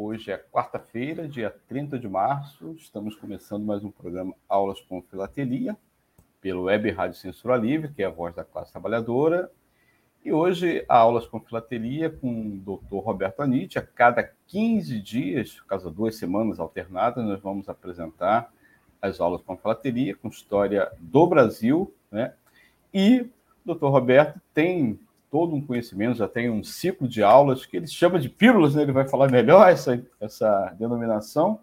Hoje é quarta-feira, dia 30 de março. Estamos começando mais um programa Aulas com Filatelia, pelo Web Rádio Censura Livre, que é a voz da classe trabalhadora. E hoje, Aulas com Filatelia com o Dr. Roberto Anitti. A cada 15 dias, caso duas semanas alternadas, nós vamos apresentar as aulas com Filatelia, com história do Brasil, né? E o Dr. Roberto tem todo um conhecimento, já tem um ciclo de aulas que ele chama de pílulas, né? ele vai falar melhor essa, essa denominação,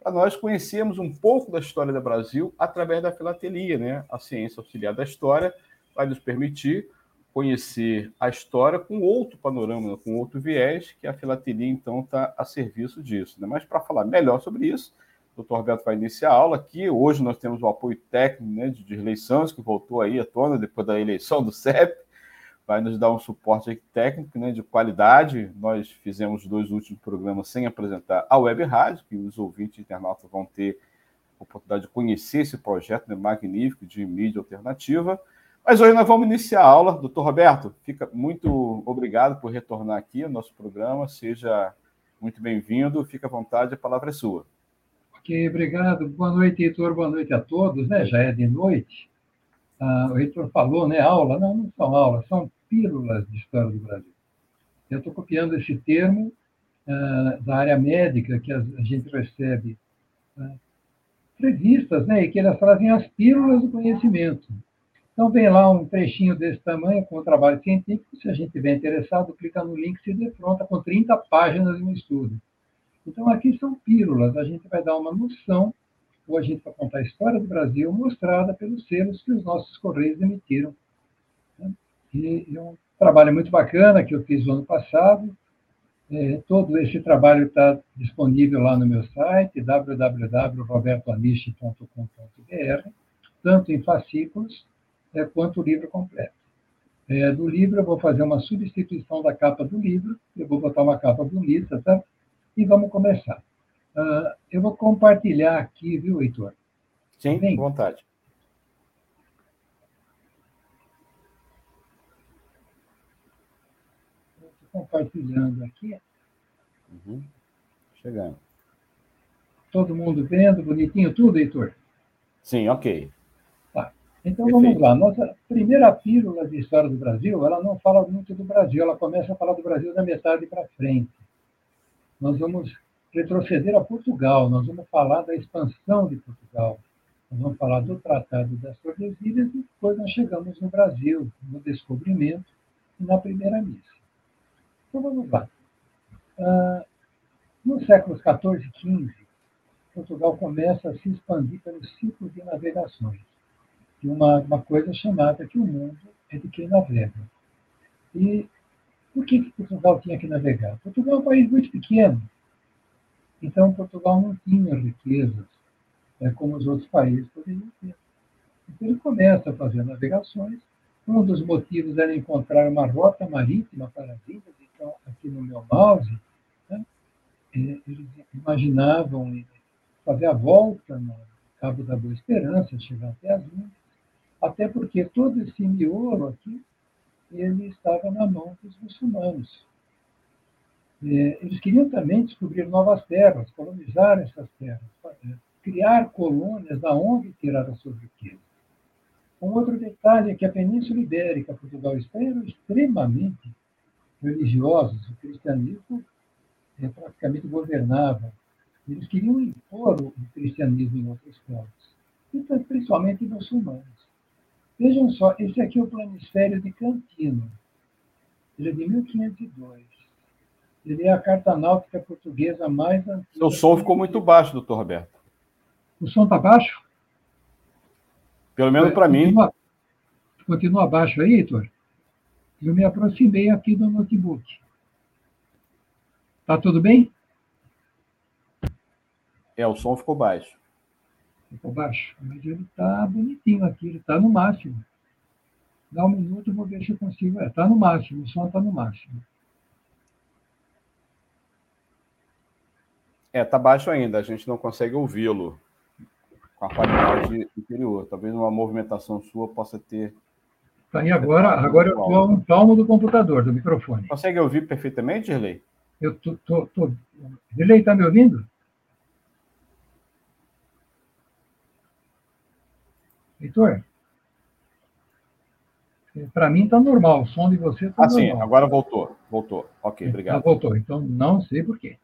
para nós conhecermos um pouco da história do Brasil através da filatelia. Né? A ciência auxiliar da história vai nos permitir conhecer a história com outro panorama, com outro viés, que a filatelia, então, está a serviço disso. Né? Mas para falar melhor sobre isso, o doutor Roberto vai iniciar a aula aqui. Hoje nós temos o apoio técnico né, de, de eleições, que voltou aí à tona depois da eleição do CEP vai nos dar um suporte técnico né, de qualidade. Nós fizemos dois últimos programas sem apresentar a Web Rádio, que os ouvintes internautas vão ter a oportunidade de conhecer esse projeto né, magnífico de mídia alternativa. Mas hoje nós vamos iniciar a aula. Doutor Roberto, fica muito obrigado por retornar aqui ao nosso programa. Seja muito bem-vindo. Fica à vontade, a palavra é sua. Ok, obrigado. Boa noite, Heitor. Boa noite a todos. Né? Já é de noite. Ah, o Heitor falou, né? Aula. Não, não são aulas, são pílulas de história do Brasil. Eu estou copiando esse termo uh, da área médica, que a, a gente recebe uh, revistas, né, e que elas trazem as pílulas do conhecimento. Então, vem lá um trechinho desse tamanho com o trabalho científico. Se a gente estiver interessado, clica no link e se defronta com 30 páginas de um estudo. Então, aqui são pílulas. A gente vai dar uma noção, ou a gente vai contar a história do Brasil mostrada pelos selos que os nossos correios emitiram e, e um trabalho muito bacana que eu fiz no ano passado. É, todo esse trabalho está disponível lá no meu site, www.robertoaniche.com.br, tanto em fascículos é, quanto o livro completo. É, do livro, eu vou fazer uma substituição da capa do livro, eu vou botar uma capa bonita, tá? E vamos começar. Uh, eu vou compartilhar aqui, viu, Heitor? Sim, Bem, vontade. Compartilhando aqui. Uhum. Chegando. Todo mundo vendo, bonitinho tudo, Heitor? Sim, ok. Tá. Então Perfeito. vamos lá. Nossa primeira pílula de história do Brasil, ela não fala muito do Brasil, ela começa a falar do Brasil da metade para frente. Nós vamos retroceder a Portugal, nós vamos falar da expansão de Portugal, nós vamos falar do Tratado das Tordesilhas e depois nós chegamos no Brasil, no descobrimento e na primeira missa. Então vamos lá. Nos séculos XIV e XV, Portugal começa a se expandir pelos ciclos de navegações, de uma, uma coisa chamada que o mundo é de quem navega. E por que, que Portugal tinha que navegar? Portugal é um país muito pequeno, então Portugal não tinha riquezas é, como os outros países poderiam ter. Então ele começa a fazer navegações. Um dos motivos era encontrar uma rota marítima para a vida então, aqui no meu mouse, né, é, eles imaginavam fazer a volta no Cabo da Boa Esperança, chegar até as Índias, até porque todo esse miolo aqui, ele estava na mão dos muçulmanos. É, eles queriam também descobrir novas terras, colonizar essas terras, criar colônias da onde tirar a sua riqueza. Um outro detalhe é que a Península Ibérica, Portugal e Espanha eram extremamente religiosos, o cristianismo é, praticamente governava. Eles queriam impor o cristianismo em outros povos, então, principalmente muçulmanos. Vejam só, esse aqui é o planisfério de Cantino. Ele é de 1502. Ele é a carta náutica portuguesa mais antiga. O som ficou muito baixo, doutor Roberto. O som está baixo? Pelo menos para mim. Continua baixo aí, Heitor? Eu me aproximei aqui do notebook. Tá tudo bem? É, o som ficou baixo. Ficou baixo. Mas ele está bonitinho aqui, ele está no máximo. Dá um minuto, vou ver se eu consigo. Está é, no máximo, o som está no máximo. É, está baixo ainda, a gente não consegue ouvi-lo com a qualidade inferior. Talvez uma movimentação sua possa ter. Tá, e agora, agora eu estou a um palmo do computador, do microfone. Consegue ouvir perfeitamente, Gerlei? Eu tô, tô, tô... Gerlei, está me ouvindo? Heitor? Para mim está normal, o som de você está ah, normal. Ah, sim, agora voltou. Voltou. Ok, obrigado. voltou, então não sei por quê.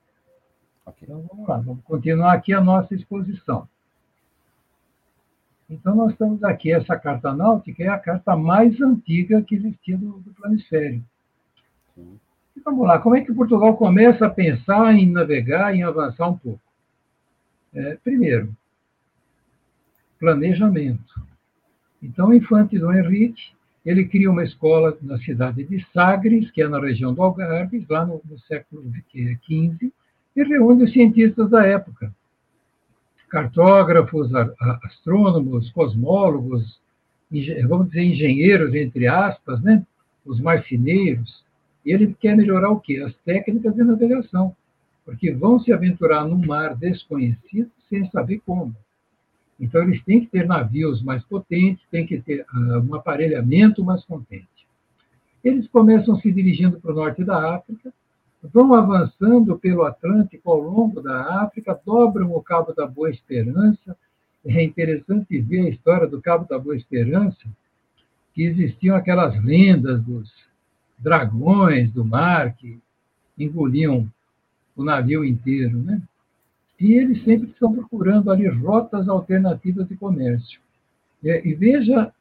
Okay. Então vamos lá, vamos continuar aqui a nossa exposição. Então nós estamos aqui, essa carta náutica é a carta mais antiga que existia do, do planisfério. E vamos lá, como é que Portugal começa a pensar em navegar, em avançar um pouco? É, primeiro, planejamento. Então, o infante Dom Henrique, ele cria uma escola na cidade de Sagres, que é na região do Algarve, lá no, no século XV, e reúne os cientistas da época, cartógrafos, astrônomos, cosmólogos, vamos dizer engenheiros, entre aspas, né? os marceneiros, ele quer melhorar o quê? As técnicas de navegação, porque vão se aventurar num mar desconhecido sem saber como. Então, eles têm que ter navios mais potentes, têm que ter uh, um aparelhamento mais potente. Eles começam se dirigindo para o norte da África, vão avançando pelo Atlântico ao longo da África, dobram o Cabo da Boa Esperança. É interessante ver a história do Cabo da Boa Esperança, que existiam aquelas lendas dos dragões do mar que engoliam o navio inteiro, né? E eles sempre estão procurando ali rotas alternativas de comércio. E veja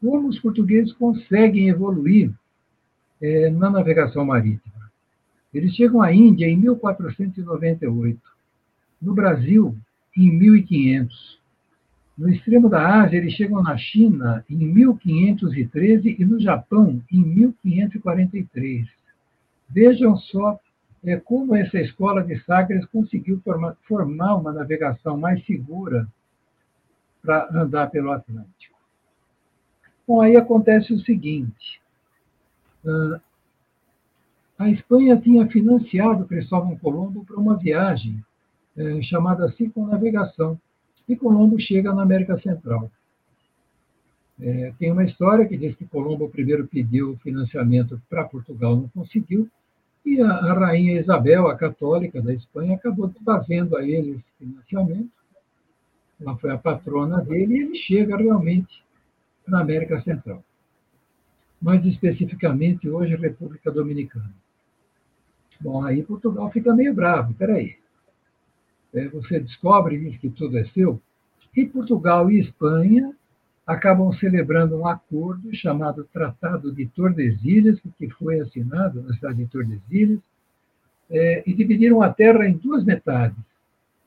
como os portugueses conseguem evoluir é, na navegação marítima. Eles chegam à Índia em 1498, no Brasil em 1500. No extremo da Ásia, eles chegam na China em 1513 e no Japão em 1543. Vejam só é, como essa escola de Sagres conseguiu formar, formar uma navegação mais segura para andar pelo Atlântico. Bom, aí acontece o seguinte: a Espanha tinha financiado Cristóvão Colombo para uma viagem é, chamada circunnavegação, e Colombo chega na América Central. É, tem uma história que diz que Colombo primeiro pediu financiamento para Portugal, não conseguiu, e a, a, rainha Isabel, a católica da Espanha, acabou fazendo a ele esse financiamento. Ela foi a patrona dele e ele chega realmente na América Central. Mais especificamente, hoje, República Dominicana. Bom, aí Portugal fica meio bravo. Peraí. É, você descobre que tudo é seu. E Portugal e Espanha acabam celebrando um acordo chamado Tratado de Tordesilhas, que foi assinado na cidade de Tordesilhas, é, e dividiram a terra em duas metades.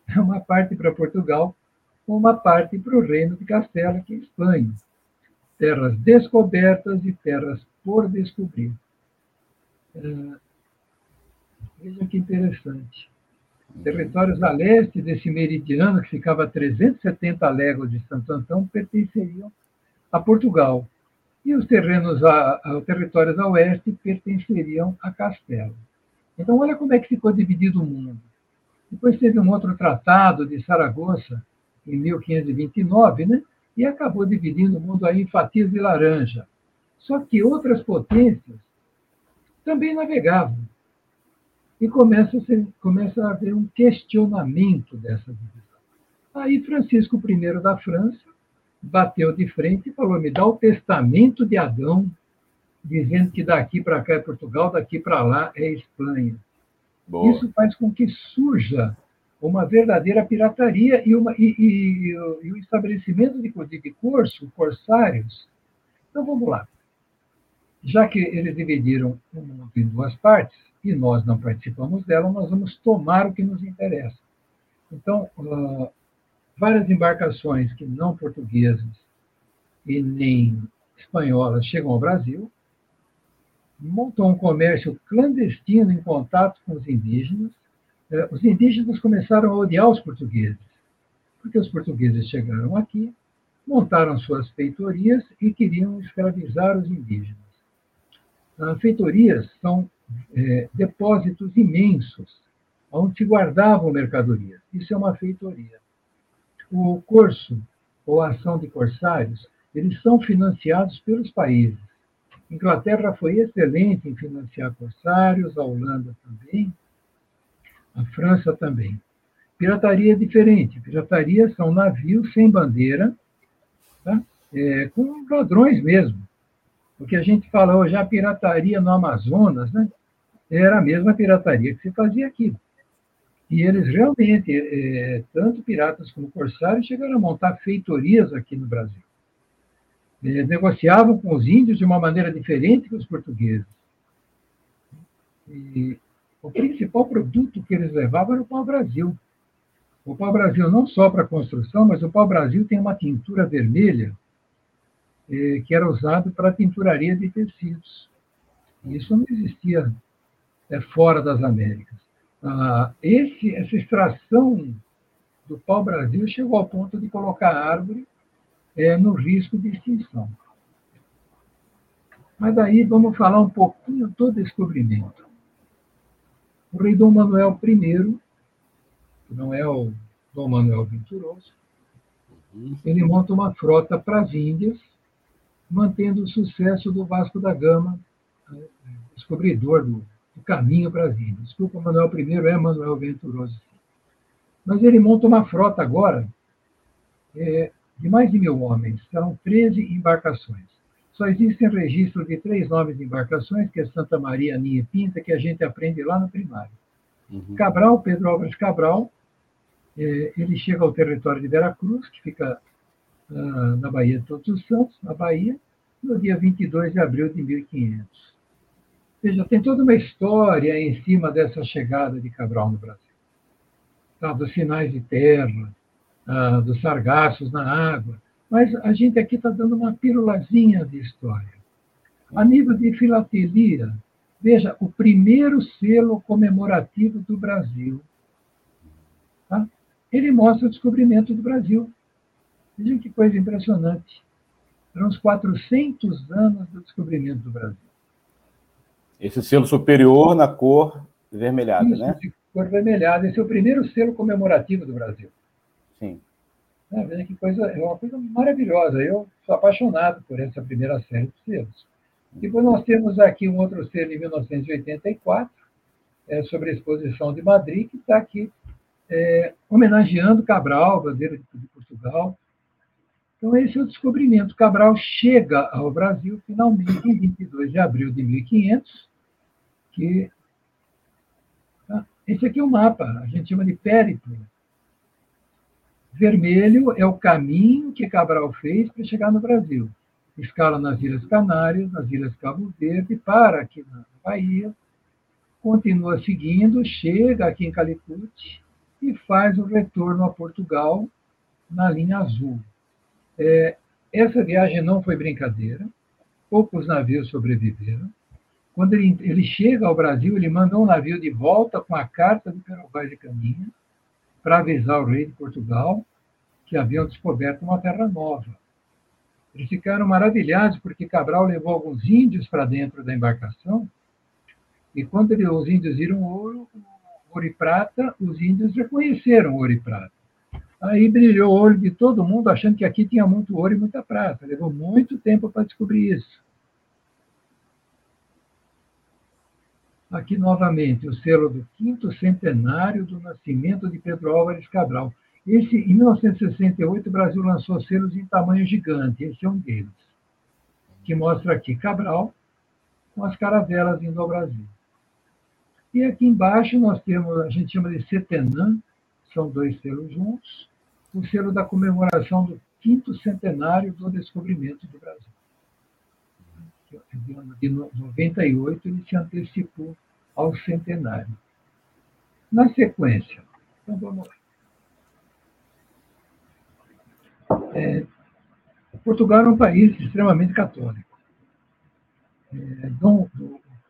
Uma parte para Portugal, uma parte para o Reino de Castela, que é Espanha. Terras descobertas e terras por descobrir. Veja que interessante. Territórios a leste desse meridiano, que ficava a 370 léguas de Santo Antão, pertenceriam a Portugal. E os terrenos, a, a, territórios a oeste pertenceriam a Castelo. Então, olha como é que ficou dividido o mundo. Depois teve um outro tratado de Saragoça, em 1529, né? e acabou dividindo o mundo aí em fatias de laranja. Só que outras potências também navegavam e começa a, ser, começa a haver um questionamento dessa divisão. Aí Francisco I da França bateu de frente e falou: me dá o testamento de Adão, dizendo que daqui para cá é Portugal, daqui para lá é Espanha. Boa. Isso faz com que surja uma verdadeira pirataria e, uma, e, e, e o estabelecimento de, de curso, corsários. Então vamos lá. Já que eles dividiram o mundo em duas partes, e nós não participamos dela, nós vamos tomar o que nos interessa. Então, uh, várias embarcações que não portuguesas e nem espanholas chegam ao Brasil, montam um comércio clandestino em contato com os indígenas, é, os indígenas começaram a odiar os portugueses, porque os portugueses chegaram aqui, montaram suas feitorias e queriam escravizar os indígenas. As feitorias são é, depósitos imensos, onde guardavam mercadorias. Isso é uma feitoria. O curso, ou a ação de corsários, eles são financiados pelos países. Inglaterra foi excelente em financiar corsários, a Holanda também, a França também. Pirataria é diferente. Pirataria são navios sem bandeira, tá? é, com ladrões mesmo. O que a gente fala hoje, a pirataria no Amazonas, né? era a mesma pirataria que se fazia aqui. E eles realmente, é, tanto piratas como corsários, chegaram a montar feitorias aqui no Brasil. Eles negociavam com os índios de uma maneira diferente que os portugueses. E o principal produto que eles levavam era o pau-brasil. O pau-brasil não só para construção, mas o pau-brasil tem uma tintura vermelha eh, que era usado para tinturaria de tecidos. Isso não existia é, fora das Américas. Ah, esse, essa extração do pau-brasil chegou ao ponto de colocar a árvore é, no risco de extinção. Mas aí vamos falar um pouquinho do descobrimento. O rei Dom Manuel I, que não é o Dom Manuel Venturoso, uhum. ele monta uma frota para as Índias, mantendo o sucesso do Vasco da Gama, né, descobridor do, do caminho para as Índias. Desculpa, Manuel I é Manuel Venturoso. Mas ele monta uma frota agora é, de mais de mil homens. Serão 13 embarcações. Só existem registro de três nomes de embarcações, que é Santa Maria, Aninha e Pinta, que a gente aprende lá no primário. Uhum. Cabral, Pedro Álvares Cabral, é, ele chega ao território de Veracruz, que fica na Baía de Todos os Santos, na Bahia, no dia 22 de abril de 1500. Ou seja, tem toda uma história em cima dessa chegada de Cabral no Brasil. Tá, dos sinais de terra, ah, dos sargassos na água. Mas a gente aqui está dando uma pirulazinha de história. A nível de filatelia, veja, o primeiro selo comemorativo do Brasil. Tá? Ele mostra o descobrimento do Brasil. Veja que coisa impressionante. Eram uns 400 anos do descobrimento do Brasil. Esse selo superior na cor vermelhada, Isso, né? Cor vermelhada. Esse é o primeiro selo comemorativo do Brasil. Sim. É, que coisa, é uma coisa maravilhosa. Eu sou apaixonado por essa primeira série de selos. Depois nós temos aqui um outro selo em 1984, é, sobre a exposição de Madrid, que está aqui é, homenageando Cabral, bandeira de Portugal. Então, esse é o descobrimento. Cabral chega ao Brasil, finalmente, em 22 de abril de 1500, que... Ah, esse aqui é o mapa, a gente chama de périplo Vermelho é o caminho que Cabral fez para chegar no Brasil. Escala nas Ilhas Canárias, nas Ilhas Cabo Verde, para aqui na Bahia, continua seguindo, chega aqui em Calicut e faz o retorno a Portugal na linha azul. É, essa viagem não foi brincadeira, poucos navios sobreviveram. Quando ele, ele chega ao Brasil, ele manda um navio de volta com a carta do Pero Vaz de Caminha, para avisar o rei de Portugal que haviam descoberto uma terra nova. Eles ficaram maravilhados porque Cabral levou alguns índios para dentro da embarcação e quando os índios viram ouro, ouro e prata, os índios reconheceram ouro e prata. Aí brilhou o olho de todo mundo, achando que aqui tinha muito ouro e muita prata. Levou muito tempo para descobrir isso. Aqui novamente o selo do quinto centenário do nascimento de Pedro Álvares Cabral. Esse, em 1968, o Brasil lançou selos em tamanho gigante, esse é um deles, que mostra aqui Cabral com as caravelas indo ao Brasil. E aqui embaixo nós temos, a gente chama de Setenã, são dois selos juntos, o selo da comemoração do quinto centenário do descobrimento do Brasil de 98, ele se antecipou ao centenário. Na sequência, então vamos lá. É, Portugal é um país extremamente católico. É, Dom,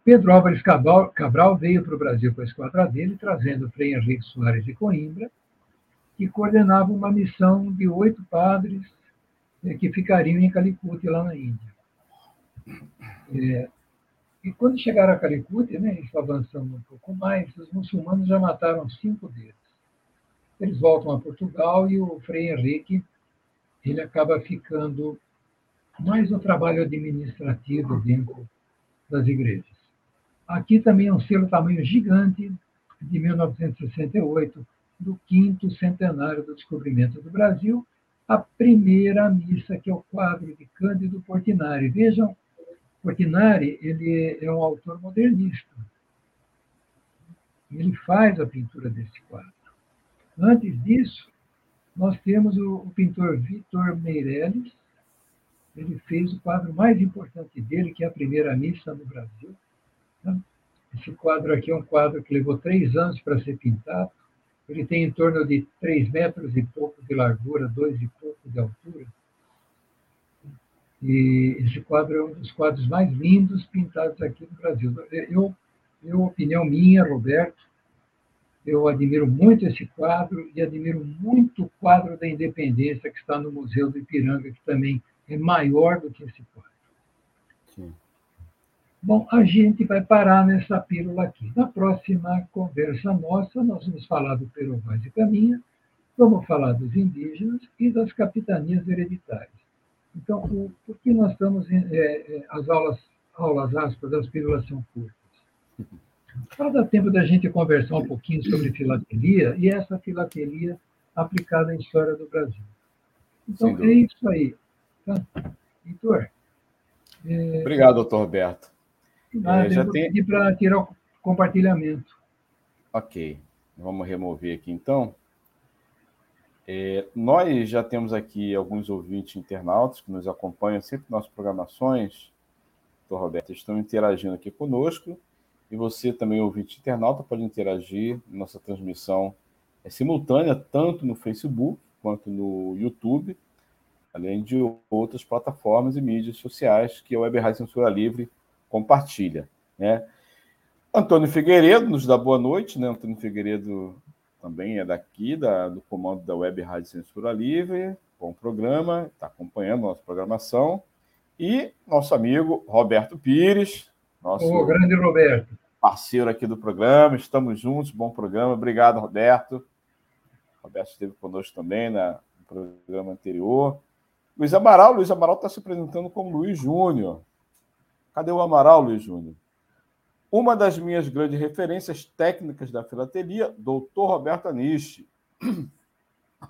Pedro Álvares Cabral, Cabral veio para o Brasil com a esquadra dele, trazendo Frei Henrique Soares de Coimbra, que coordenava uma missão de oito padres é, que ficariam em Calicut, lá na Índia. É, e quando chegaram a Calicut, né, isso avançando um pouco mais, os muçulmanos já mataram cinco deles. Eles voltam a Portugal e o Frei Henrique ele acaba ficando mais no trabalho administrativo dentro das igrejas. Aqui também é um selo tamanho gigante, de 1968, do quinto centenário do descobrimento do Brasil, a primeira missa, que é o quadro de Cândido Portinari. Vejam, Portinari ele é um autor modernista. Ele faz a pintura desse quadro. Antes disso, nós temos o, o pintor Vitor Meirelles. Ele fez o quadro mais importante dele, que é a primeira missa no Brasil. Né? Esse quadro aqui é um quadro que levou três anos para ser pintado. Ele tem em torno de três metros e pouco de largura, dois e pouco de altura. E esse quadro é um dos quadros mais lindos pintados aqui no Brasil. Eu, eu opinião minha, Roberto, eu admiro muito esse quadro e admiro muito o quadro da Independência que está no Museu do Ipiranga, que também é maior do que esse quadro. Bom, a gente vai parar nessa pílula aqui. Na próxima conversa nossa, nós vamos falar do Peru Vaz e Caminha, vamos falar dos indígenas e das capitanias hereditárias. Então, o, por que nós estamos. É, é, as aulas, aulas aspas, as pílulas são curtas? Para dar tempo da gente conversar um pouquinho sobre filatelia e essa filatelia aplicada à história do Brasil. Então, é isso aí. Tá? Heitor? É... Obrigado, doutor Roberto. Ah, é, já tem... para tirar o compartilhamento. Ok. Vamos remover aqui então. É, nós já temos aqui alguns ouvintes internautas que nos acompanham sempre nas programações. Doutor Roberto, estão interagindo aqui conosco. E você também, ouvinte internauta, pode interagir. Nossa transmissão é simultânea, tanto no Facebook quanto no YouTube, além de outras plataformas e mídias sociais que a Web Rádio Censura Livre compartilha. Né? Antônio Figueiredo nos dá boa noite, né? Antônio Figueiredo também é daqui, da, do comando da Web Rádio Censura Livre. Bom programa, está acompanhando a nossa programação. E nosso amigo Roberto Pires, nosso grande Roberto. parceiro aqui do programa. Estamos juntos, bom programa. Obrigado, Roberto. Roberto esteve conosco também na, no programa anterior. Luiz Amaral, Luiz Amaral está se apresentando como Luiz Júnior. Cadê o Amaral, Luiz Júnior? Uma das minhas grandes referências técnicas da filatelia, doutor Roberto Anishi.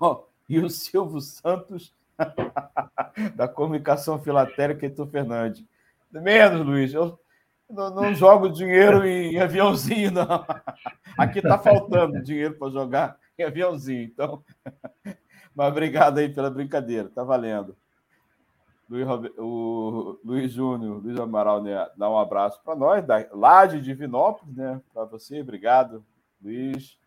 oh, e o Silvio Santos, da comunicação filatélica, Heitor Fernandes. Menos, Luiz. Eu não, não jogo dinheiro em aviãozinho, não. Aqui está faltando dinheiro para jogar em aviãozinho. Então, mas obrigado aí pela brincadeira, tá valendo. Luiz, o Luiz Júnior, Luiz Amaral, né, dá um abraço para nós, da, lá de Divinópolis, né, para você, obrigado, Luiz.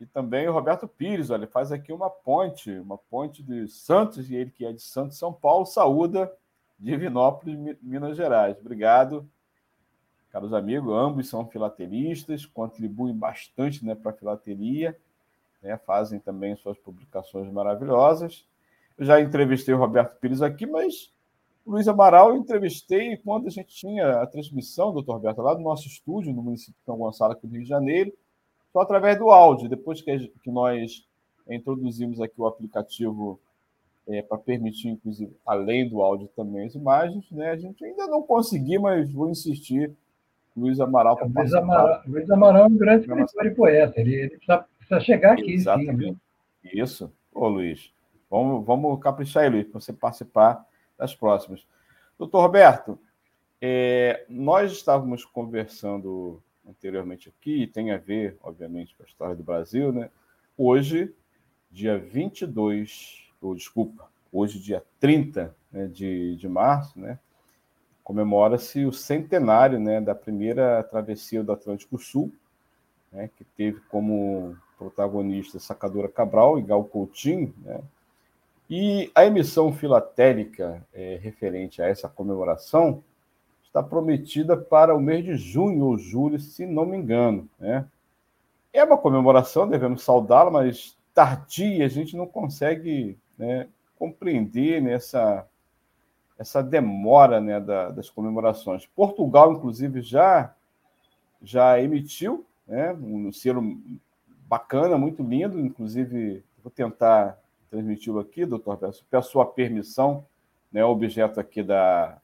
E também o Roberto Pires, olha, faz aqui uma ponte, uma ponte de Santos, e ele que é de Santos, São Paulo, saúda Divinópolis, Minas Gerais. Obrigado, caros amigos, ambos são filatelistas, contribuem bastante né, para a filatelia, né, fazem também suas publicações maravilhosas. Eu já entrevistei o Roberto Pires aqui, mas o Luiz Amaral eu entrevistei quando a gente tinha a transmissão, doutor Roberto, lá do nosso estúdio, no município de São Gonçalo, aqui do Rio de Janeiro, só através do áudio. Depois que, que nós introduzimos aqui o aplicativo é, para permitir, inclusive, além do áudio também as imagens, né? A gente ainda não conseguiu, mas vou insistir. Luiz Amaral. É, Luiz Amaral, Luiz Amaral é um grande escritor e poeta. Ele, ele precisa, precisa, chegar aqui. Exatamente. Sim, Isso. Ô, Luiz. Vamos, vamos caprichar Luiz, para você participar das próximas. Doutor Roberto, é, nós estávamos conversando anteriormente aqui, tem a ver, obviamente, com a história do Brasil, né? Hoje, dia 22, ou desculpa, hoje, dia 30 né, de, de março, né? Comemora-se o centenário né, da primeira travessia do Atlântico Sul, né, que teve como protagonista Sacadura Cabral e Gal Coutinho, né? E a emissão filatélica é, referente a essa comemoração está prometida para o mês de junho ou julho, se não me engano. Né? É uma comemoração, devemos saudá-la, mas tardia, a gente não consegue né, compreender nessa essa demora né, da, das comemorações. Portugal, inclusive, já, já emitiu né, um selo bacana, muito lindo, inclusive vou tentar transmiti-lo aqui, doutor Peço, peço sua permissão, né, objeto aqui da,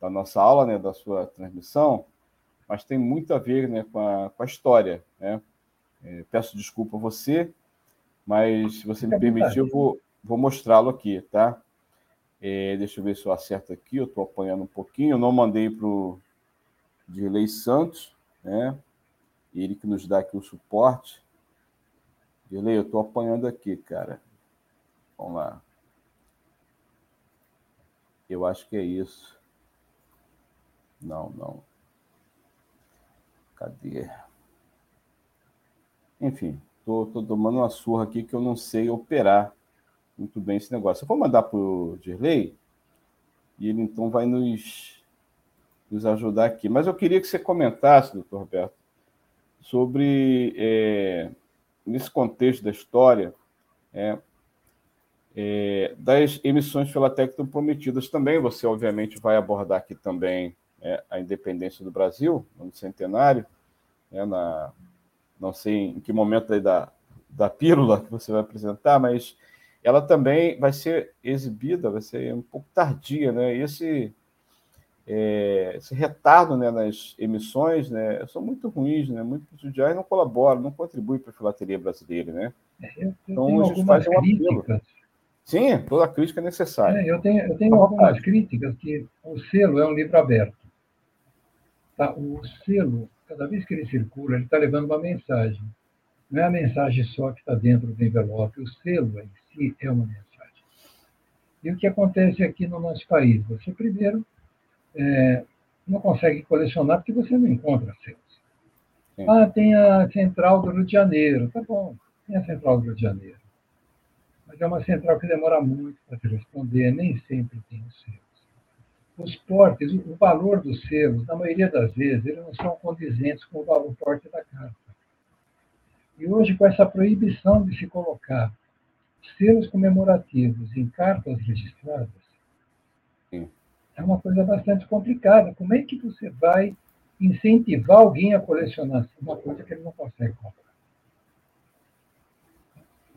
da nossa aula, né, da sua transmissão, mas tem muito a ver né, com, a, com a história. Né? É, peço desculpa a você, mas se você me permitir, eu vou, vou mostrá-lo aqui, tá? É, deixa eu ver se eu acerto aqui, eu estou apanhando um pouquinho. Eu não mandei para o Dirley Santos, né? Ele que nos dá aqui o suporte. Dirley, eu estou apanhando aqui, cara. Vamos lá. Eu acho que é isso. Não, não. Cadê? Enfim, estou tomando uma surra aqui que eu não sei operar muito bem esse negócio. Eu vou mandar para o Dirley e ele então vai nos, nos ajudar aqui. Mas eu queria que você comentasse, doutor Roberto, sobre, é, nesse contexto da história, é, é, das emissões filatécnicas prometidas também. Você, obviamente, vai abordar aqui também é, a independência do Brasil, no centenário, né, na, não sei em que momento da, da pílula que você vai apresentar, mas ela também vai ser exibida, vai ser um pouco tardia, né? E esse, é, esse retardo né, nas emissões né, são muito ruins, né? Muito prejudiciais, não colaboram, não contribuem para a filateria brasileira, né? É, eu, eu então, a gente faz um apelo. Sim, toda crítica é necessária. É, eu tenho, eu tenho algumas críticas que o selo é um livro aberto. Tá? O selo, cada vez que ele circula, ele está levando uma mensagem. Não é a mensagem só que está dentro do envelope, o selo em si é uma mensagem. E o que acontece aqui no nosso país? Você, primeiro, é, não consegue colecionar porque você não encontra selos. Sim. Ah, tem a Central do Rio de Janeiro. Tá bom, tem a Central do Rio de Janeiro. Mas é uma central que demora muito para te responder, nem sempre tem os selos. Os portes, o valor dos selos, na maioria das vezes, eles não são condizentes com o valor porte da carta. E hoje, com essa proibição de se colocar selos comemorativos em cartas registradas, Sim. é uma coisa bastante complicada. Como é que você vai incentivar alguém a colecionar uma coisa que ele não consegue comprar?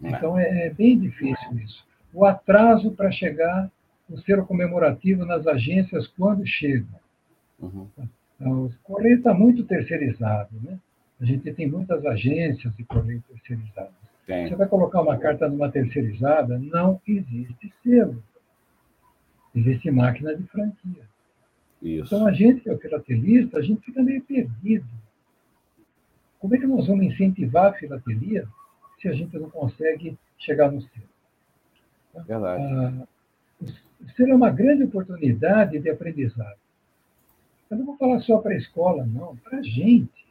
Então, é, é bem difícil isso. O atraso para chegar o selo comemorativo nas agências quando chega. Uhum. Então, o correio está muito terceirizado, né? A gente tem muitas agências de correio terceirizadas. Você vai colocar uma carta numa terceirizada, não existe selo. Existe máquina de franquia. Isso. Então, a gente que é o filatelista, a gente fica meio perdido. Como é que nós vamos incentivar a filatelia se a gente não consegue chegar no selo? Verdade. Ah, o selo é uma grande oportunidade de aprendizado. Eu não vou falar só para a escola, não, para a gente.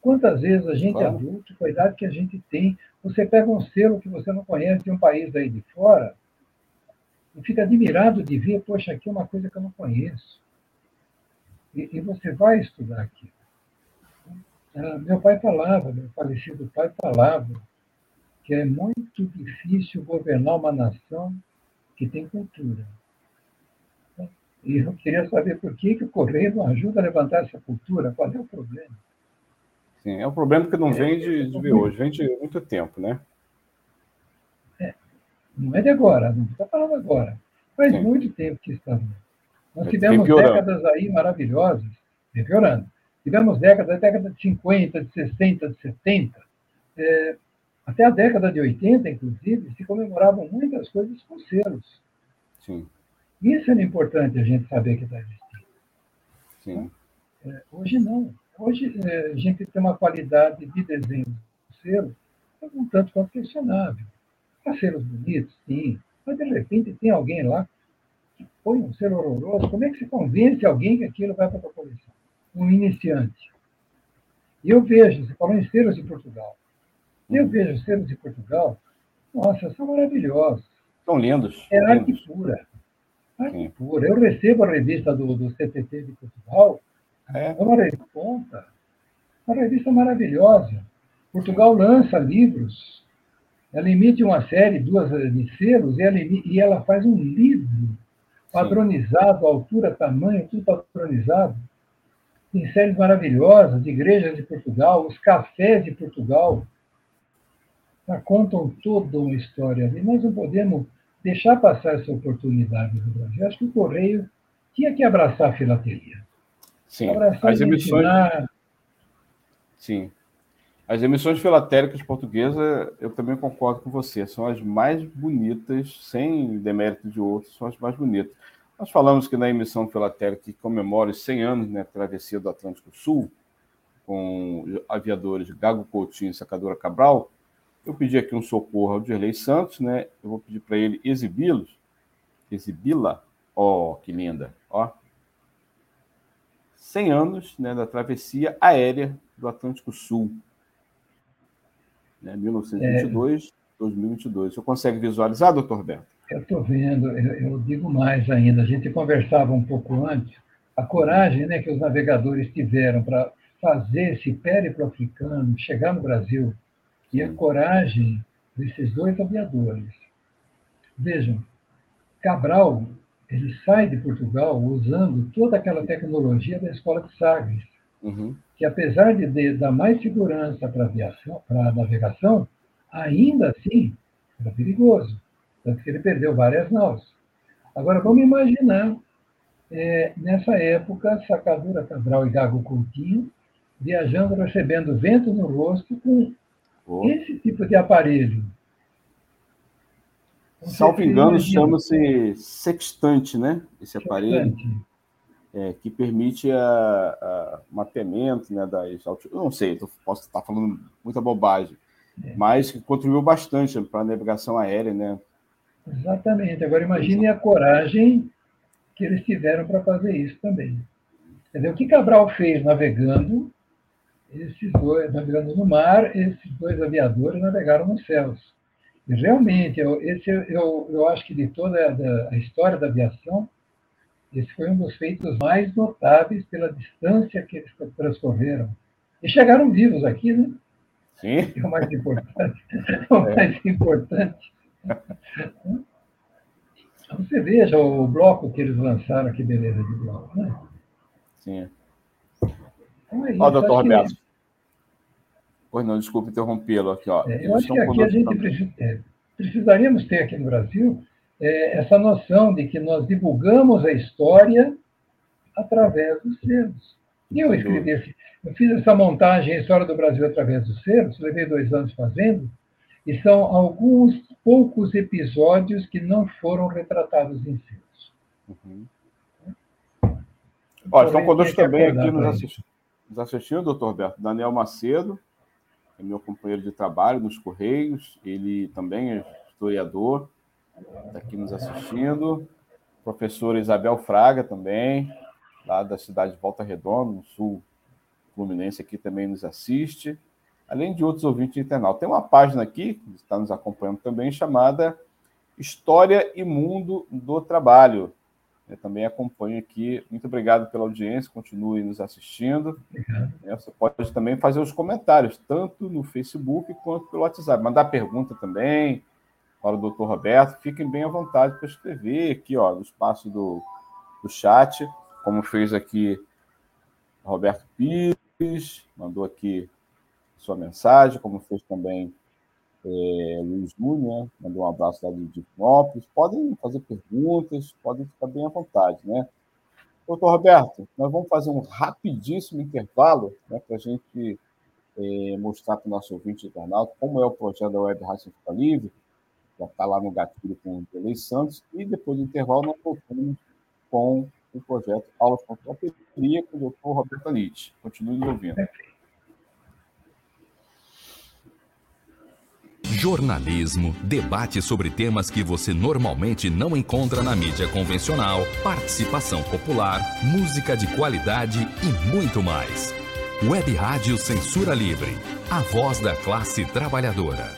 Quantas vezes a gente claro. adulto, com a idade que a gente tem, você pega um selo que você não conhece de um país daí de fora e fica admirado de ver, poxa, aqui é uma coisa que eu não conheço. E, e você vai estudar aqui. Ah, meu pai falava, meu falecido pai falava, que é muito difícil governar uma nação que tem cultura. E eu queria saber por que, que o Correio não ajuda a levantar essa cultura, qual é o problema? Sim, é um problema que não vem de, de ver hoje, vem de muito tempo, né? É, não é de agora, não está falando agora. Faz Sim. muito tempo que está Nós tivemos décadas aí maravilhosas, vem piorando. Tivemos décadas, década de 50, de 60, de 70, é, até a década de 80, inclusive, se comemoravam muitas coisas com selos. Sim. Isso era importante a gente saber que está existindo. Sim. É, hoje não. Hoje, é, a gente tem uma qualidade de desenho do selo um tanto quanto questionável. Há selos bonitos, sim, mas de repente tem alguém lá que põe um selo horroroso. Como é que se convence alguém que aquilo vai para a coleção? Um iniciante. E eu vejo, você falou em selos de Portugal. Eu vejo selos de Portugal, nossa, são maravilhosos. São lindos. É arte pura. pura. Eu recebo a revista do, do CTT de Portugal, é, é uma revista uma revista maravilhosa. Portugal lança livros, ela emite uma série, duas de selos, e ela, e ela faz um livro padronizado, Sim. altura, tamanho, tudo padronizado. Tem séries maravilhosas de igrejas de Portugal, os cafés de Portugal. Contam toda uma história ali. Nós não podemos deixar passar essa oportunidade no Brasil. Acho que o Correio tinha que abraçar a filatelia. Sim, abraçar as emissões. Sim. As emissões filatélicas portuguesas, eu também concordo com você, são as mais bonitas, sem demérito de outros, são as mais bonitas. Nós falamos que na emissão filatélica que comemora os 100 anos né, travessia do Atlântico Sul, com aviadores Gago Coutinho e Sacadora Cabral, eu pedi aqui um socorro ao Dirley Santos, né? Eu vou pedir para ele exibi-los. Exibi-la. Ó, oh, que linda. Ó. 100 anos né, da travessia aérea do Atlântico Sul. Né, 1922, é... 2022. Você consegue visualizar, doutor Beto? Eu estou vendo, eu, eu, digo mais ainda. A gente conversava um pouco antes. A coragem né, que os navegadores tiveram para fazer esse périplo africano, chegar no Brasil, e a coragem desses dois aviadores. Vejam, Cabral ele sai de Portugal usando toda aquela tecnologia da escola de Sagres, uhum. que apesar de, de dar mais segurança para aviação, para navegação, ainda assim era perigoso, tanto que ele perdeu várias naus. Agora vamos imaginar é, nessa época Sacadura Cabral e Gago Coutinho viajando, recebendo vento no rosto com oh. esse tipo de aparelho Salvo engano, chama-se sextante, né? Esse aparelho. É, que permite a, a mapeamento né, das altitudes. Não sei, posso estar falando muita bobagem, é. mas que contribuiu bastante para a navegação aérea, né? Exatamente. Agora imagine a coragem que eles tiveram para fazer isso também. Entendeu? O que Cabral fez navegando, esses dois, navegando no mar, esses dois aviadores navegaram nos céus. E realmente, eu, esse, eu, eu acho que de toda a, a história da aviação, esse foi um dos feitos mais notáveis pela distância que eles transcorreram. E chegaram vivos aqui, né? Sim. É o mais importante. É o mais importante. Você veja o bloco que eles lançaram, que beleza de bloco, né? Sim. Então é Ó, doutor Roberto. Pois não, desculpe interrompê-lo aqui. Ó. É, eu acho que aqui a gente precisa, é, precisaríamos ter aqui no Brasil é, essa noção de que nós divulgamos a história através dos selos. Eu escrevi esse, eu fiz essa montagem, história do Brasil através dos selos, levei dois anos fazendo, e são alguns poucos episódios que não foram retratados em selos. Uhum. Olha, estão conosco também aqui nos assistindo, nos assistindo, doutor Alberto, Daniel Macedo, é meu companheiro de trabalho nos Correios, ele também é historiador, está aqui nos assistindo. Professora Isabel Fraga também, lá da cidade de Volta Redonda, no sul fluminense, aqui também nos assiste, além de outros ouvintes internautas. Tem uma página aqui, que está nos acompanhando também, chamada História e Mundo do Trabalho. Eu também acompanho aqui. Muito obrigado pela audiência, continue nos assistindo. É, você pode também fazer os comentários, tanto no Facebook quanto pelo WhatsApp. Mandar pergunta também para o doutor Roberto. Fiquem bem à vontade para escrever aqui, ó, no espaço do, do chat, como fez aqui Roberto Pires, mandou aqui sua mensagem, como fez também é, Luiz Júnior, mandou um abraço lá de Divinópolis. Podem fazer perguntas, podem ficar bem à vontade, né? Doutor Roberto, nós vamos fazer um rapidíssimo intervalo né, para a gente é, mostrar para o nosso ouvinte internauta como é o projeto da Web Rádio Fica Livre. Já está lá no gatilho com o Delei Santos. E depois do intervalo, nós voltamos com o projeto Aulas com Ortopedia com o doutor Roberto Nietzsche. Continue nos ouvindo. Jornalismo, debate sobre temas que você normalmente não encontra na mídia convencional, participação popular, música de qualidade e muito mais. Web Rádio Censura Livre, a voz da classe trabalhadora.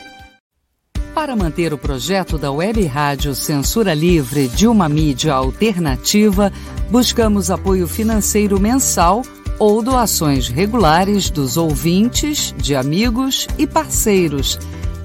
Para manter o projeto da Web Rádio Censura Livre de uma mídia alternativa, buscamos apoio financeiro mensal ou doações regulares dos ouvintes, de amigos e parceiros,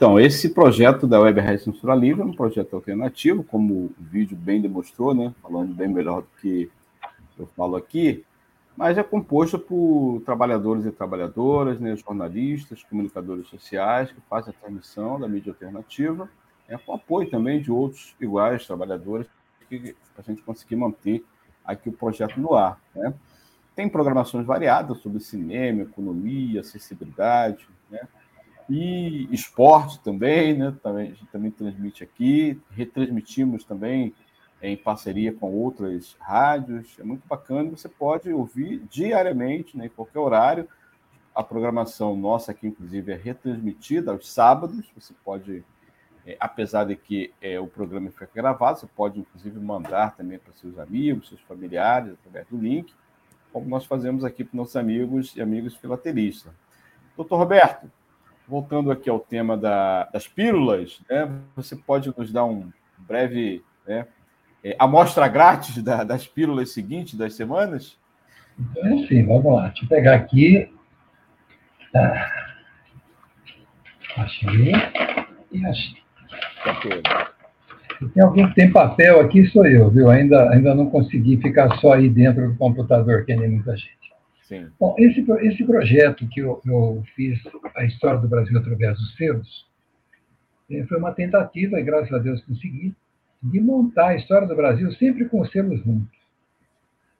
Então, esse projeto da Web Rádio Censura Livre é um projeto alternativo, como o vídeo bem demonstrou, né? Falando bem melhor do que eu falo aqui, mas é composto por trabalhadores e trabalhadoras, né? jornalistas, comunicadores sociais que fazem a transmissão da mídia alternativa, é, com apoio também de outros iguais trabalhadores, para a gente conseguir manter aqui o projeto no ar. Né? Tem programações variadas sobre cinema, economia, acessibilidade, né? E esporte também, né? também, a gente também transmite aqui, retransmitimos também em parceria com outras rádios, é muito bacana, você pode ouvir diariamente, né, em qualquer horário, a programação nossa aqui, inclusive, é retransmitida aos sábados, você pode é, apesar de que é, o programa fica gravado, você pode, inclusive, mandar também para seus amigos, seus familiares, através do link, como nós fazemos aqui para nossos amigos e amigos filatelistas. Doutor Roberto, voltando aqui ao tema da, das pílulas, né, você pode nos dar um breve né, é, amostra grátis da, das pílulas seguintes das semanas? Então, sim, vamos lá. Deixa eu pegar aqui. Achei. E achei. Tem alguém que tem papel aqui, sou eu, viu? Ainda, ainda não consegui ficar só aí dentro do computador, que nem muita gente. Sim. Bom, esse, esse projeto que eu, eu fiz, a história do Brasil através dos selos, eh, foi uma tentativa, e graças a Deus consegui, de montar a história do Brasil sempre com os selos juntos.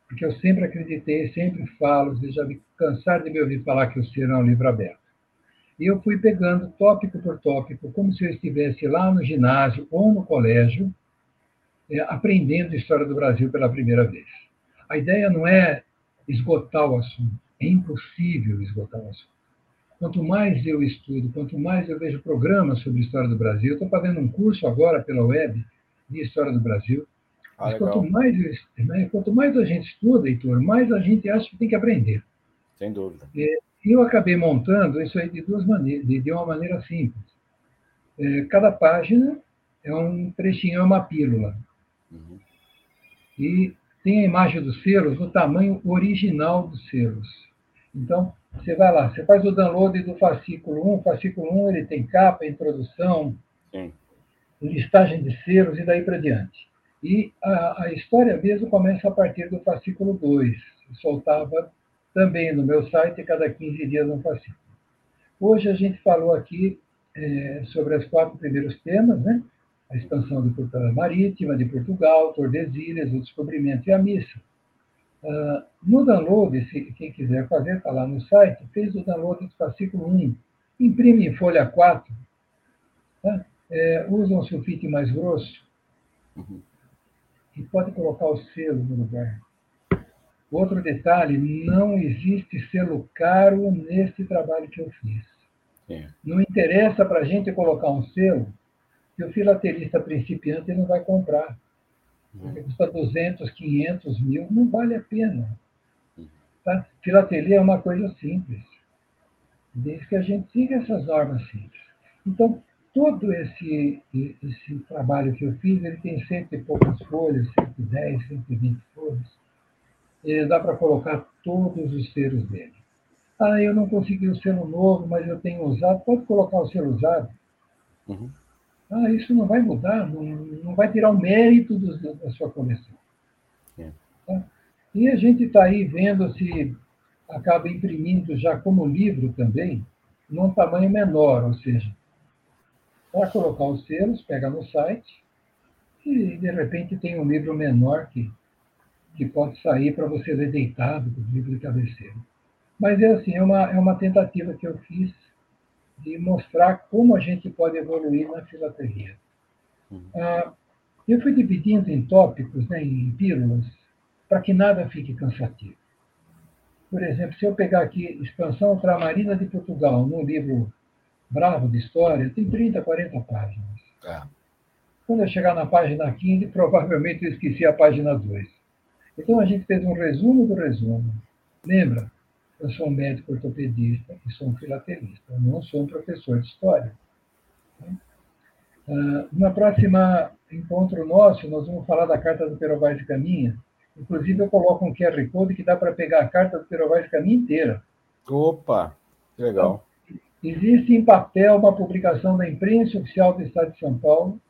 Porque eu sempre acreditei, sempre falo, vocês já me cansaram de me ouvir falar que o selo é um livro aberto. E eu fui pegando tópico por tópico, como se eu estivesse lá no ginásio ou no colégio, é, aprendendo história do Brasil pela primeira vez. A ideia não é esgotar o assunto, é impossível esgotar o assunto. Quanto mais eu estudo, quanto mais eu vejo programas sobre história do Brasil, estou fazendo um curso agora pela web de história do Brasil. Ah, quanto, mais, né, quanto mais a gente estuda, Heitor, mais a gente acha que tem que aprender. Sem dúvida. É, e eu acabei montando isso aí de duas maneiras, de, uma maneira simples. É, cada página é um trechinho, é uma pílula. Uhum. E tem a imagem dos selos no tamanho original dos selos. Então, você vai lá, você faz o download do fascículo 1. O fascículo 1 ele tem capa, introdução, Sim. listagem de selos e daí para diante. E a, a, história mesmo começa a partir do fascículo 2. Eu soltava também no meu site, cada 15 dias um fascículo. Hoje a gente falou aqui é, sobre os quatro primeiros temas, né? A expansão de Portugal Marítima, de Portugal, Tordesilhas, o descobrimento e a missa. Uh, no download, se quem quiser fazer, está lá no site, fez o download do fascículo 1, imprime em folha 4, tá? é, usa um sulfite mais grosso uhum. e pode colocar o selo no lugar. Outro detalhe, não existe selo caro nesse trabalho que eu fiz. Sim. Não interessa para a gente colocar um selo que o filatelista principiante não vai comprar. Uhum. Porque custa 200, 500 mil, não vale a pena. Uhum. Tá? Filatelia é uma coisa simples. Desde que a gente siga essas normas simples. Então, todo esse, esse trabalho que eu fiz, ele tem cento e poucas folhas, 110, 120 folhas ele dá para colocar todos os selos dele. Ah, eu não consegui o selo novo, mas eu tenho usado. Pode colocar o selo usado. Uhum. Ah, isso não vai mudar, não, não vai tirar o mérito do, da sua coleção. É. Tá? E a gente está aí vendo se acaba imprimindo já como livro também, num tamanho menor, ou seja, para colocar os selos, pega no site e de repente tem um livro menor que que pode sair para você ler deitado, com o livro de cabeceira. Mas é assim, é uma, é uma tentativa que eu fiz de mostrar como a gente pode evoluir na filatelia. Uhum. Ah, eu fui dividindo em tópicos, né, em pílulas, para que nada fique cansativo. Por exemplo, se eu pegar aqui Expansão Ultramarina de Portugal, num livro bravo de história, tem 30, 40 páginas. É. Quando eu chegar na página 15, provavelmente eu esqueci a página 2. Então a gente fez um resumo do resumo. Lembra? Eu sou um médico ortopedista e sou um filatelista, eu não sou um professor de história. Uh, na próxima encontro nosso, nós vamos falar da Carta do Perovais de Caminha. Inclusive, eu coloco um QR Code que dá para pegar a Carta do Perovais de Caminha inteira. Opa, que legal. Existe em papel uma publicação da imprensa oficial do Estado de São Paulo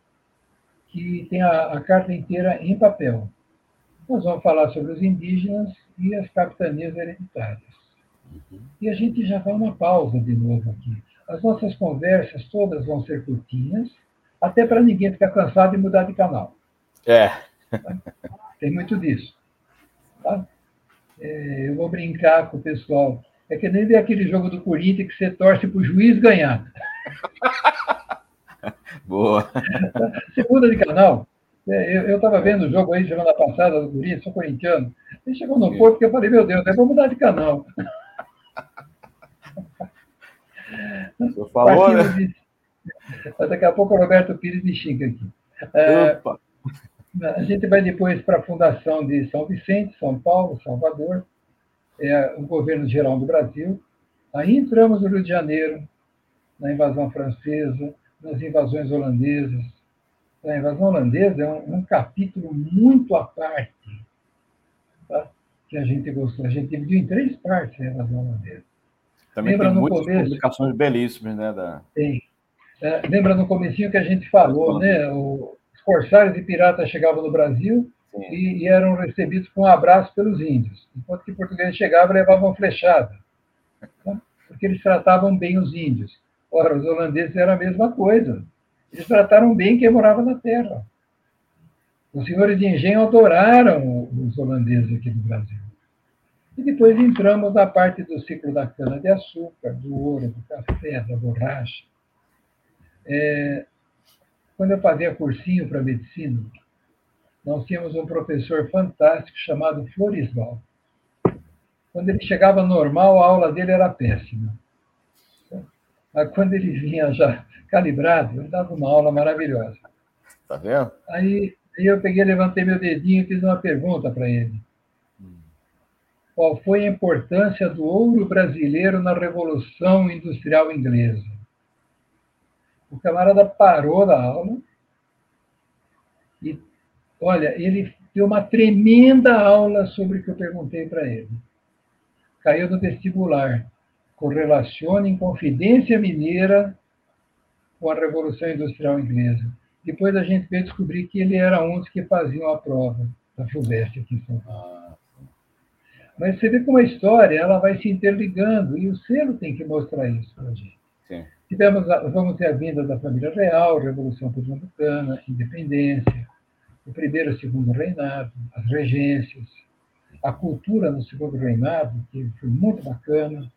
que tem a, a carta inteira em papel nós vamos falar sobre os indígenas e as capitanias hereditárias. Uhum. E a gente já vai uma pausa de novo aqui. As nossas conversas todas vão ser curtinhas, até para ninguém ficar cansado e mudar de canal. É. Tem muito disso. Tá? É, eu vou brincar com o pessoal. É que nem aquele jogo do Corinthians que você torce para o juiz ganhar. Boa. Você muda de canal. É, eu estava vendo o jogo aí semana passada do Corinthians, sou corintiano. Ele chegou no Porto que eu falei, meu Deus, eu vou mudar de canal. Você falou, né? De... Daqui a pouco o Roberto Pires me xinga aqui. É, a gente vai depois para a Fundação de São Vicente, São Paulo, Salvador, é, o governo geral do Brasil. Aí entramos no Rio de Janeiro, na invasão francesa, nas invasões holandesas, a invasão holandesa é um, um capítulo muito à parte tá? que a gente gostou. A gente dividiu em três partes a invasão holandesa. Também lembra tem muitas começo, publicações belíssimas, né? Da... Tem. É, lembra no comecinho que a gente falou, né? O, os corsários e piratas chegavam no Brasil e, e, eram recebidos com um abraço pelos índios, enquanto que portugueses chegavam e levavam flechada, tá? porque eles tratavam bem os índios. Ora, os holandeses era a mesma coisa. Eles trataram bem quem morava na terra. Os senhores de engenho adoraram os holandeses aqui do Brasil. E depois entramos na parte do ciclo da cana-de-açúcar, do ouro, do café, da borracha. É, quando eu fazia cursinho para medicina, nós tínhamos um professor fantástico chamado Florisval. Quando ele chegava normal, a aula dele era péssima. Mas quando ele vinha já calibrado, ele dava uma aula maravilhosa. Tá vendo? Aí, aí eu peguei, levantei meu dedinho e fiz uma pergunta para ele. Qual foi a importância do ouro brasileiro na Revolução Industrial Inglesa? O camarada parou da aula e, olha, ele deu uma tremenda aula sobre o que eu perguntei para ele. Caiu no vestibular. Correlacione Inconfidência Mineira com a Revolução Industrial Inglesa. Depois a gente veio descobrir que ele era um dos que faziam a prova da FUVEST aqui em São Paulo. Mas você vê como a história ela vai se interligando e o selo tem que mostrar isso para a gente. Sim. Tivemos, vamos ter a vinda da família real, Revolução Pernambucana, Independência, o primeiro e o segundo reinado, as regências, a cultura no segundo reinado, que foi muito bacana.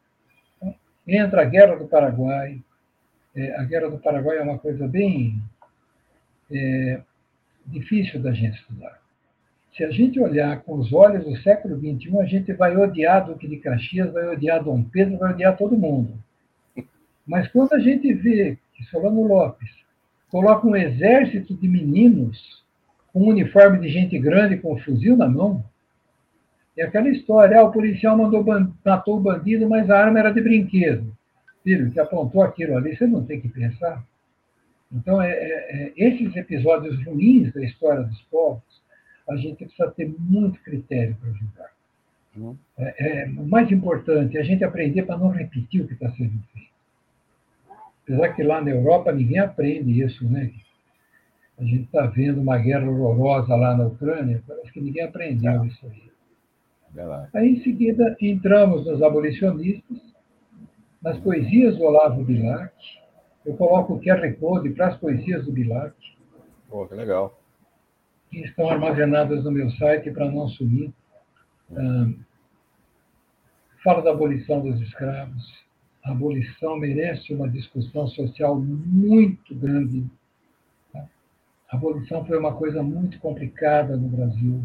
Entra a Guerra do Paraguai, é, a Guerra do Paraguai é uma coisa bem é, difícil da gente estudar. Se a gente olhar com os olhos do século XXI, a gente vai odiar Duque de Caxias, vai odiar Dom Pedro, vai odiar todo mundo. Mas quando a gente vê que Solano Lopes coloca um exército de meninos com um uniforme de gente grande com um fuzil na mão, é aquela história, ah, o policial mandou, matou o bandido, mas a arma era de brinquedo. Filho, que apontou aquilo ali, você não tem que pensar. Então, é, é, é, esses episódios ruins da história dos povos, a gente precisa ter muito critério para julgar. Uhum. É, é, o mais importante é a gente aprender para não repetir o que está sendo feito. Apesar que lá na Europa ninguém aprende isso, né? A gente está vendo uma guerra horrorosa lá na Ucrânia, parece que ninguém aprendeu isso aí. Aí, em seguida, entramos nos abolicionistas, nas poesias do Olavo Bilac. Eu coloco o QR Code para as poesias do Bilac. Pô, que legal. Que estão armazenadas no meu site para não sumir. Ah, fala da abolição dos escravos. A abolição merece uma discussão social muito grande. A abolição foi uma coisa muito complicada no Brasil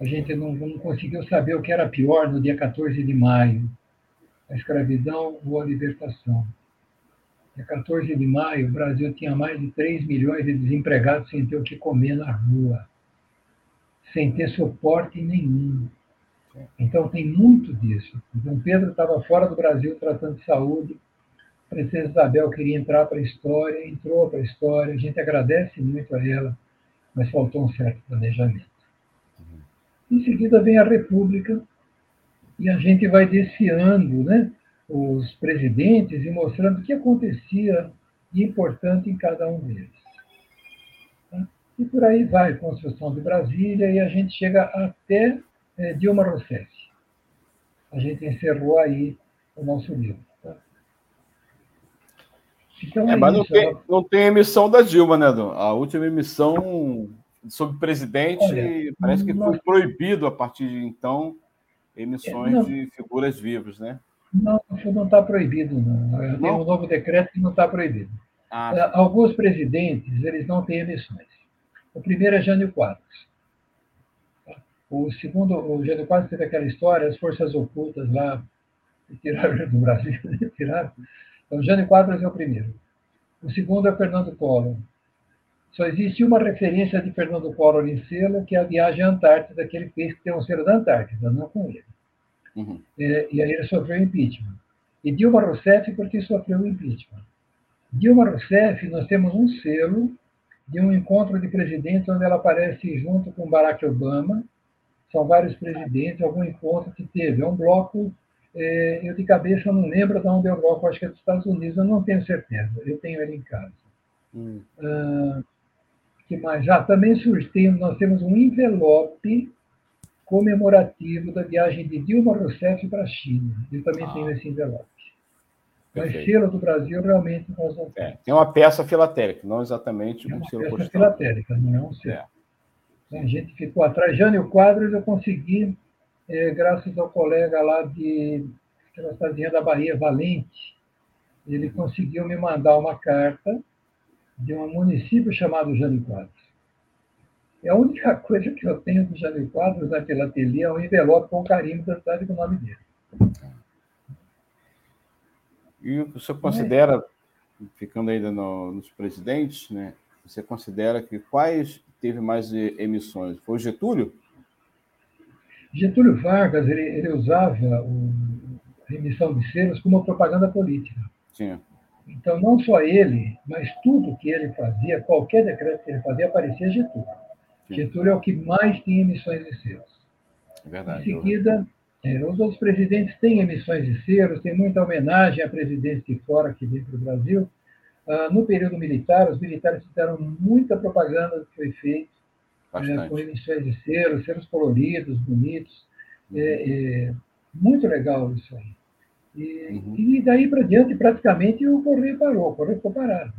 a gente não, não, conseguiu saber o que era pior no dia 14 de maio, a escravidão ou a libertação. Dia 14 de maio, o Brasil tinha mais de 3 milhões de desempregados sem ter o que comer na rua, sem ter suporte nenhum. Então, tem muito disso. Dom Pedro estava fora do Brasil tratando de saúde, a princesa Isabel queria entrar para a história, entrou para a história, a gente agradece muito a ela, mas faltou um certo planejamento. Em seguida vem a República, e a gente vai desfiando né, os presidentes e mostrando o que acontecia de importante em cada um deles. E por aí vai, construção de Brasília, e a gente chega até é, Dilma Rousseff. A gente encerrou aí o nosso livro. Tá? Então, é, é mas isso, não, tem, não tem emissão da Dilma, né, Dom? A última emissão sobre presidente, Olha, parece que foi proibido a partir de então emissões não, de figuras vivas, né? Não, isso não está proibido, não. Tem não? um novo decreto que não está proibido. Ah, é, Alguns presidentes, eles não têm emissões. O primeiro é Jânio Quadros. O segundo, o Jânio Quadros teve aquela história, as forças ocultas lá tiraram do Brasil, tiraram. Então, Jânio Quadros é o primeiro. O segundo é Fernando Collor. Só existe uma referência de Fernando Collor em selo, que é a viagem à Antártida, que ele fez, que tem um selo da Antártida, não com ele. Uhum. É, e aí ele sofreu impeachment. E Dilma Rousseff, porque sofreu impeachment. Dilma Rousseff, nós temos um selo de um encontro de presidentes onde ela aparece junto com Barack Obama. São vários presidentes, algum encontro que teve. É um bloco, é, eu de cabeça não lembro de onde é o bloco, acho que é dos Estados Unidos, eu não tenho certeza. Eu tenho ele em casa. Hum. Uh, que mais? Já também surtimos, nós temos um envelope comemorativo da viagem de Dilma Rousseff para a China. Eu também ah. tenho esse envelope. Mas selo do Brasil, realmente, nós não temos. É, tem uma peça filatélica, não exatamente é um selo postal. peça filatélica, não é um selo. É. Então, a gente ficou atrás. Jânio Quadros eu consegui, é, graças ao colega lá de aquela cidadezinha da Bahia, Valente, ele conseguiu me mandar uma carta de um município chamado Jânio Quadros. É a única coisa que eu tenho do Jânio Quadros na filatelia é um envelope com carimbo da cidade com o nome dele. E o senhor considera, ficando ainda no, nos presidentes, né, você considera que quais teve mais emissões? Foi o Getúlio? Getúlio Vargas, ele, ele usava o, a emissão de selos como propaganda política. Sim. Então, não só ele, mas tudo que ele fazia, qualquer decreto que ele fazia, aparecia Getúlio. Sim. Getúlio é o que mais tinha emissões de selos. É verdade. Em seguida, é, os outros presidentes têm emissões de selos, tem muita homenagem a presidentes de fora que vêm para o Brasil. Ah, no período militar, os militares fizeram muita propaganda do que foi feito, é, com emissões de selos, selos coloridos, bonitos. Uhum. É, é, muito legal isso aí. E, uhum. e daí para diante, praticamente, o correio parou, o correio ficou parado.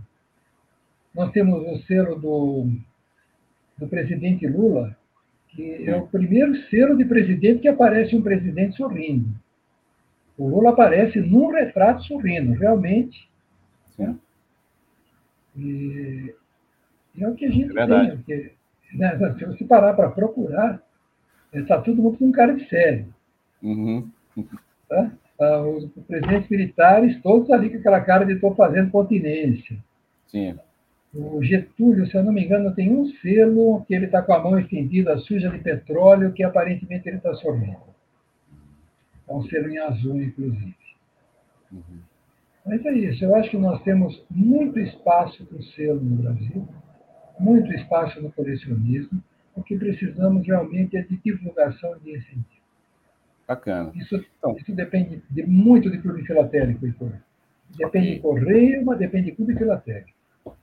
Nós temos o selo do, do presidente Lula, que é o primeiro selo de presidente que aparece um presidente sorrindo. O Lula aparece num retrato sorrindo, realmente. Né? E, é o que a gente é tem. Porque, né, se você parar para procurar, está todo mundo com cara de sério. Uhum. Tá? Ah, os presidentes militares, todos ali com aquela cara de estou fazendo continência. Sim. O Getúlio, se eu não me engano, tem um selo que ele está com a mão estendida, suja de petróleo, que aparentemente ele está sorrindo. É um selo em azul, inclusive. Uhum. Mas é isso. Eu acho que nós temos muito espaço para o selo no Brasil, muito espaço no colecionismo. O que precisamos realmente é de divulgação de incentivo. Bacana. Isso, então, isso depende de, muito de clube filatélico, Heitor. Depende okay. de correio, mas depende de clube filatélico.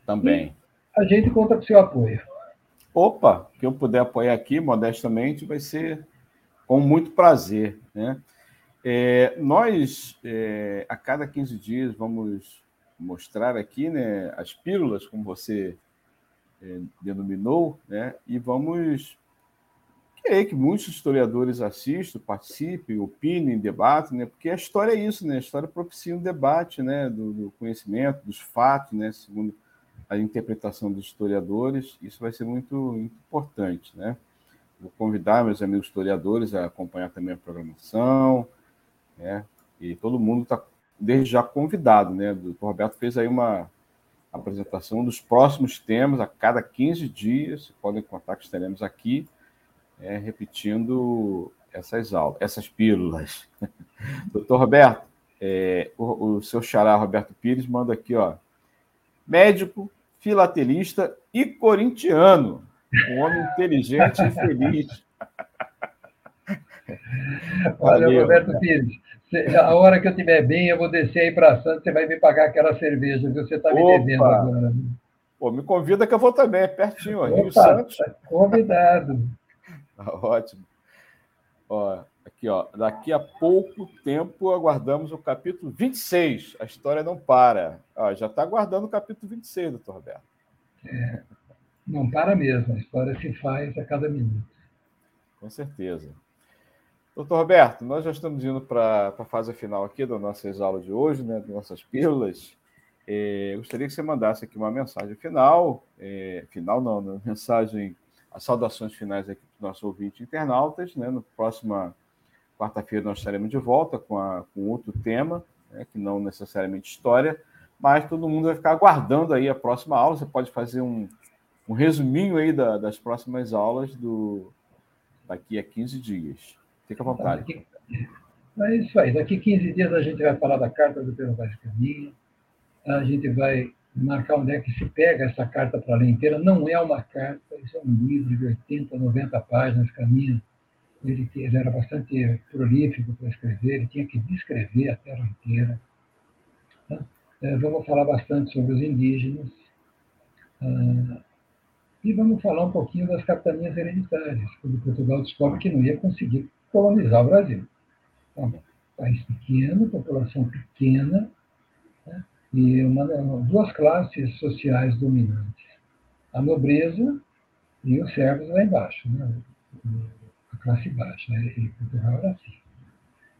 Também. E a gente conta com o seu apoio. Opa, que eu puder apoiar aqui, modestamente, vai ser com muito prazer. Né? É, nós, é, a cada 15 dias, vamos mostrar aqui né, as pílulas, como você é, denominou, né, e vamos querer que muitos historiadores assistam, participem, opinem, debatem, né, porque a história é isso, né, a história propicia um debate né, do, do conhecimento, dos fatos, né, segundo a interpretação dos historiadores, isso vai ser muito, importante. Né? Vou convidar meus amigos historiadores a acompanhar também a programação, né? E todo mundo está desde já convidado, né? O Roberto fez aí uma apresentação dos próximos temas a cada 15 dias. Podem contar que estaremos aqui é, repetindo essas aulas, essas pílulas. Doutor Roberto, é, o, o, seu xará Roberto Pires manda aqui, ó. Médico, filatelista e corintiano. Um homem inteligente e feliz. Olha, Valeu. Roberto Pires, a hora que eu estiver bem, eu vou descer aí para Santos, você vai me pagar aquela cerveja que você está me devendo agora. Pô, me convida que eu vou também, é pertinho, ó, Rio Santos. Tá convidado. Tá ótimo. Ó, aqui, ó, daqui a pouco tempo aguardamos o capítulo 26. A história não para. Ó, já está aguardando o capítulo 26, doutor Roberto. É, não para mesmo, a história se faz a cada minuto. Com certeza. Doutor Roberto, nós já estamos indo para a fase final aqui das nossas aulas de hoje, né, das nossas pílulas. É, gostaria que você mandasse aqui uma mensagem final, é, final não, né, mensagem, as saudações finais aqui para os nossos ouvintes internautas. Né, no próxima quarta-feira nós estaremos de volta com, a, com outro tema, né, que não necessariamente história, mas todo mundo vai ficar aguardando aí a próxima aula. Você pode fazer um, um resuminho aí da, das próximas aulas do daqui a 15 dias. Fica à vontade. É isso aí. Daqui 15 dias a gente vai falar da carta do Pedro Vaz Caminha. A gente vai marcar onde é que se pega essa carta para ler inteira. Não é uma carta, isso é um livro de 80, 90 páginas. Caminha, ele, ele era bastante prolífico para escrever, ele tinha que descrever a terra inteira. Tá? É, vamos falar bastante sobre os indígenas. Ah, e vamos falar um pouquinho das capitanias hereditárias, quando Portugal descobre que não ia conseguir colonizar o Brasil. Então, país pequeno, população pequena, né? e uma, duas classes sociais dominantes. A nobreza e os servos lá embaixo, né? Classe baixa. E Portugal era assim.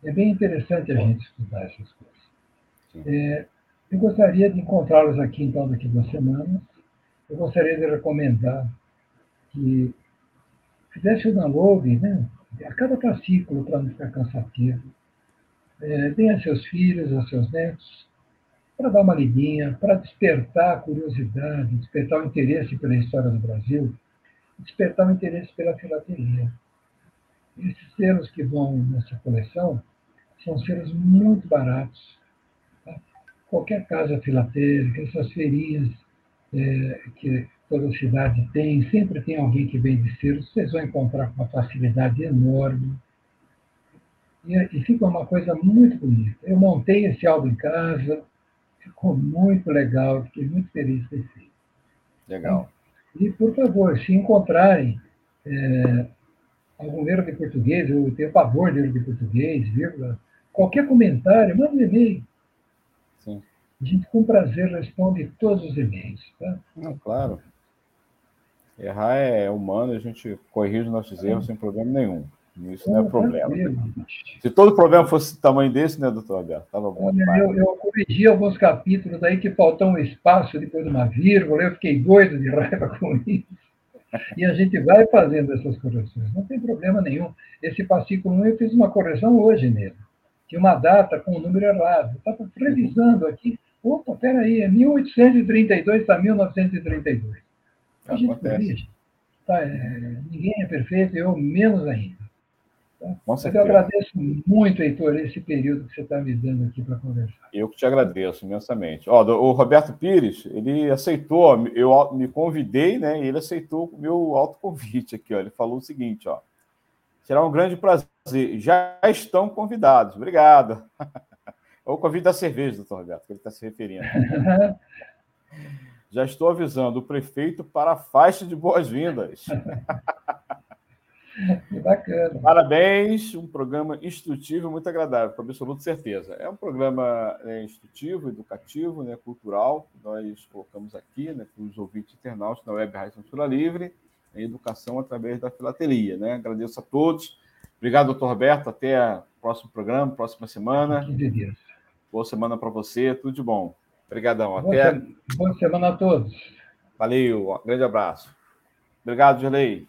É bem interessante a gente estudar essas coisas. É, eu gostaria de encontrá-los aqui, então, daqui a duas semanas. Eu gostaria de recomendar que fizesse o download, né? a cada fascículo para não ficar cansativo. É, a seus filhos, a seus netos, para dar uma lidinha, para despertar a curiosidade, despertar o interesse pela história do Brasil, despertar o interesse pela filatelia. Esses selos que vão nessa coleção são selos muito baratos. Tá? Qualquer casa filatélica, essas feirinhas é, que toda cidade tem, sempre tem alguém que vende selos, vocês vão encontrar com uma facilidade enorme. E, e fica uma coisa muito bonita. Eu montei esse álbum em casa, ficou muito legal, fiquei muito feliz ter feito. Legal. E, por favor, se encontrarem é, algum erro de português, eu tenho pavor de erro de português, vírgula, qualquer comentário, manda um e-mail. Sim. A gente, com prazer, responde todos os e-mails. Tá? Não, claro. Errar é humano, a gente corrige nossos erros sem problema nenhum. Isso não é problema. Se todo problema fosse tamanho desse, né, doutor Alberto? Tava bom eu, eu, corrigi alguns capítulos aí que faltou um espaço depois de uma vírgula, eu fiquei doido de raiva com isso. E a gente vai fazendo essas correções, não tem problema nenhum. Esse fascículo 1 eu fiz uma correção hoje nele. Tinha uma data com o um número errado. Estava revisando aqui. Opa, peraí, é 1832 está 1932. A gente corrige. Tá, é, ninguém é perfeito, eu menos ainda. Tá? Mas eu agradeço muito, Heitor, esse período que você está me dando aqui para conversar. Eu que te agradeço imensamente. Ó, o Roberto Pires, ele aceitou, eu me convidei, né? E ele aceitou o meu autoconvite aqui, ó. Ele falou o seguinte, ó. Será um grande prazer. Já estão convidados. Obrigado. É o convite da cerveja, doutor Roberto, que ele está se referindo. Já estou avisando o prefeito para a faixa de boas-vindas. Que bacana. Parabéns, um programa instrutivo e muito agradável, com absoluta certeza. É um programa né, instrutivo, educativo, né, cultural, que nós colocamos aqui né, para os ouvintes internautas da Web Rádio Censura Livre, em educação através da filatelia. Né? Agradeço a todos. Obrigado, doutor Roberto. Até o próximo programa, próxima semana. Boa semana para você, tudo de bom. Obrigadão. Até... Boa semana a todos. Valeu, um grande abraço. Obrigado, Gelei.